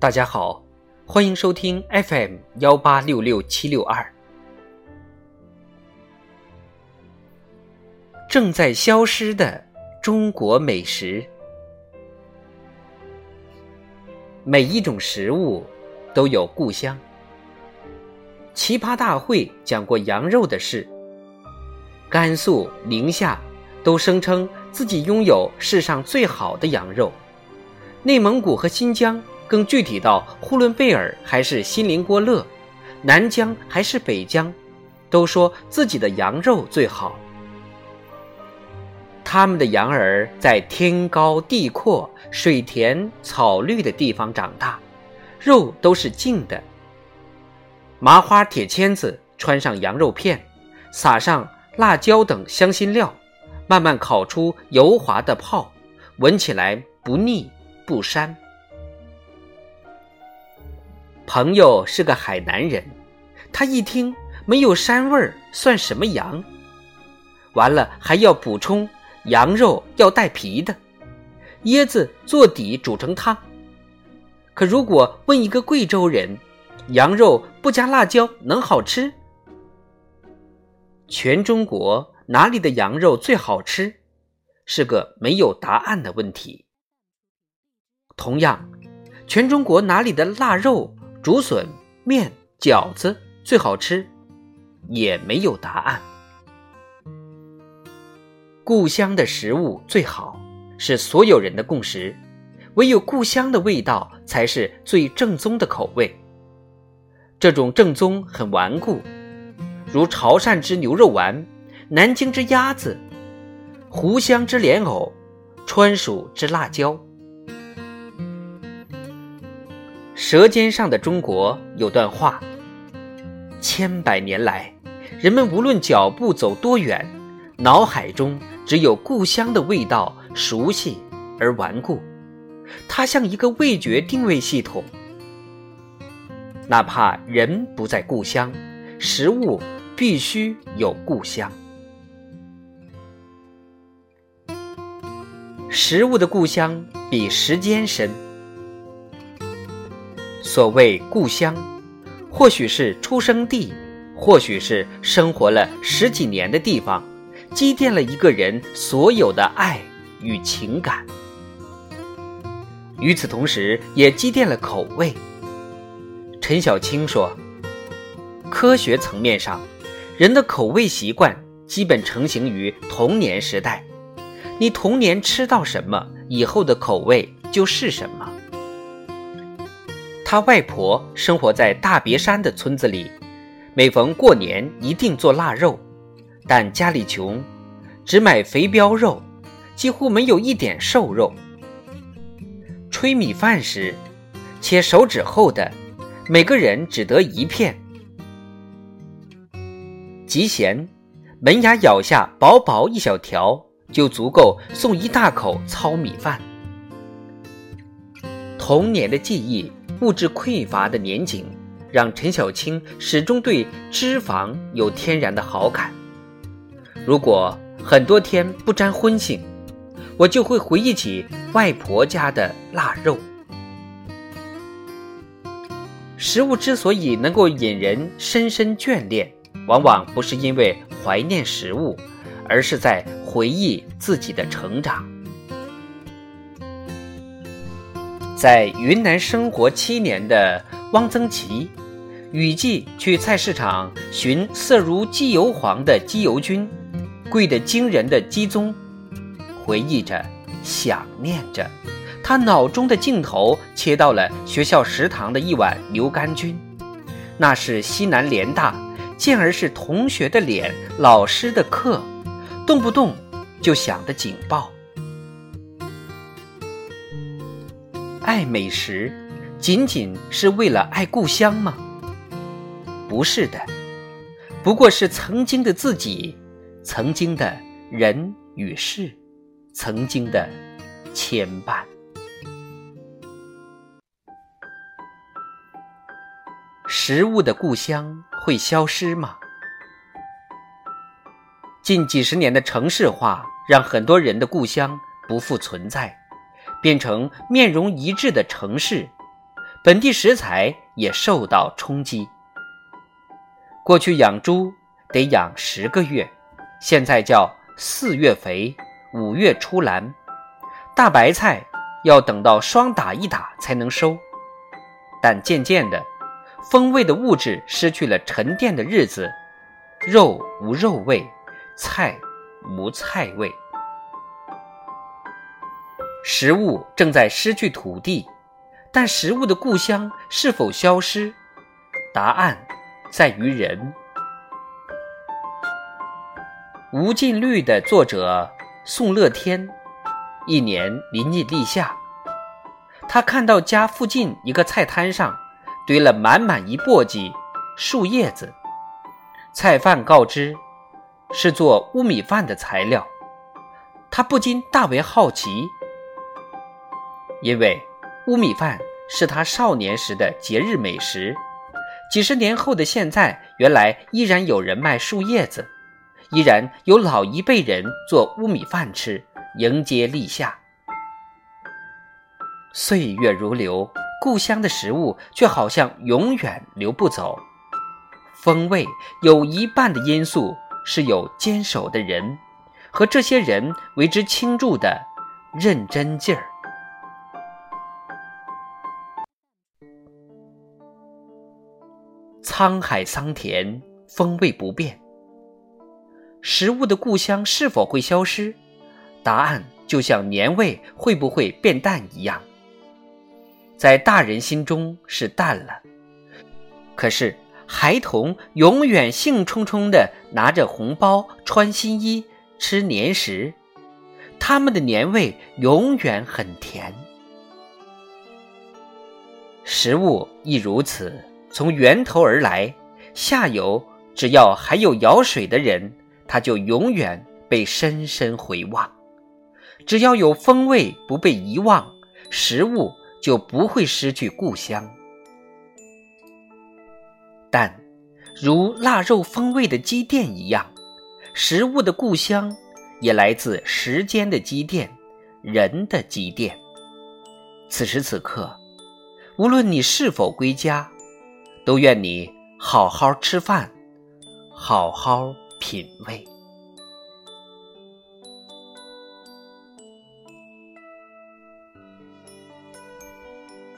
大家好，欢迎收听 FM 幺八六六七六二。正在消失的中国美食，每一种食物都有故乡。奇葩大会讲过羊肉的事，甘肃、宁夏都声称自己拥有世上最好的羊肉，内蒙古和新疆。更具体到呼伦贝尔还是锡林郭勒，南疆还是北疆，都说自己的羊肉最好。他们的羊儿在天高地阔、水甜草绿的地方长大，肉都是净的。麻花铁签子穿上羊肉片，撒上辣椒等香辛料，慢慢烤出油滑的泡，闻起来不腻不膻。朋友是个海南人，他一听没有膻味儿，算什么羊？完了还要补充羊肉要带皮的，椰子做底煮成汤。可如果问一个贵州人，羊肉不加辣椒能好吃？全中国哪里的羊肉最好吃？是个没有答案的问题。同样，全中国哪里的腊肉？竹笋、面、饺子最好吃，也没有答案。故乡的食物最好，是所有人的共识。唯有故乡的味道才是最正宗的口味。这种正宗很顽固，如潮汕之牛肉丸、南京之鸭子、湖湘之莲藕、川蜀之辣椒。《舌尖上的中国》有段话：千百年来，人们无论脚步走多远，脑海中只有故乡的味道，熟悉而顽固。它像一个味觉定位系统，哪怕人不在故乡，食物必须有故乡。食物的故乡比时间深。所谓故乡，或许是出生地，或许是生活了十几年的地方，积淀了一个人所有的爱与情感。与此同时，也积淀了口味。陈小青说：“科学层面上，人的口味习惯基本成型于童年时代。你童年吃到什么，以后的口味就是什么。”他外婆生活在大别山的村子里，每逢过年一定做腊肉，但家里穷，只买肥膘肉，几乎没有一点瘦肉。吹米饭时，切手指厚的，每个人只得一片。极咸，门牙咬下薄薄一小条，就足够送一大口糙米饭。童年的记忆。物质匮乏的年景，让陈小青始终对脂肪有天然的好感。如果很多天不沾荤腥，我就会回忆起外婆家的腊肉。食物之所以能够引人深深眷恋，往往不是因为怀念食物，而是在回忆自己的成长。在云南生活七年的汪曾祺，雨季去菜市场寻色如鸡油黄的鸡油菌，贵得惊人的鸡枞，回忆着，想念着，他脑中的镜头切到了学校食堂的一碗牛肝菌，那是西南联大，进而是同学的脸，老师的课，动不动就响的警报。爱美食，仅仅是为了爱故乡吗？不是的，不过是曾经的自己，曾经的人与事，曾经的牵绊。食物的故乡会消失吗？近几十年的城市化，让很多人的故乡不复存在。变成面容一致的城市，本地食材也受到冲击。过去养猪得养十个月，现在叫四月肥，五月出栏。大白菜要等到霜打一打才能收，但渐渐的，风味的物质失去了沉淀的日子，肉无肉味，菜无菜味，食物正在失去土地。但食物的故乡是否消失？答案在于人。《无尽绿》的作者宋乐天，一年临近立夏，他看到家附近一个菜摊上堆了满满一簸箕树叶子，菜贩告知是做乌米饭的材料，他不禁大为好奇，因为。乌米饭是他少年时的节日美食，几十年后的现在，原来依然有人卖树叶子，依然有老一辈人做乌米饭吃，迎接立夏。岁月如流，故乡的食物却好像永远流不走。风味有一半的因素是有坚守的人，和这些人为之倾注的认真劲儿。沧海桑田，风味不变。食物的故乡是否会消失？答案就像年味会不会变淡一样，在大人心中是淡了，可是孩童永远兴冲冲地拿着红包、穿新衣、吃年食，他们的年味永远很甜。食物亦如此。从源头而来，下游只要还有舀水的人，他就永远被深深回望；只要有风味不被遗忘，食物就不会失去故乡。但，如腊肉风味的积淀一样，食物的故乡也来自时间的积淀，人的积淀。此时此刻，无论你是否归家。都愿你好好吃饭，好好品味。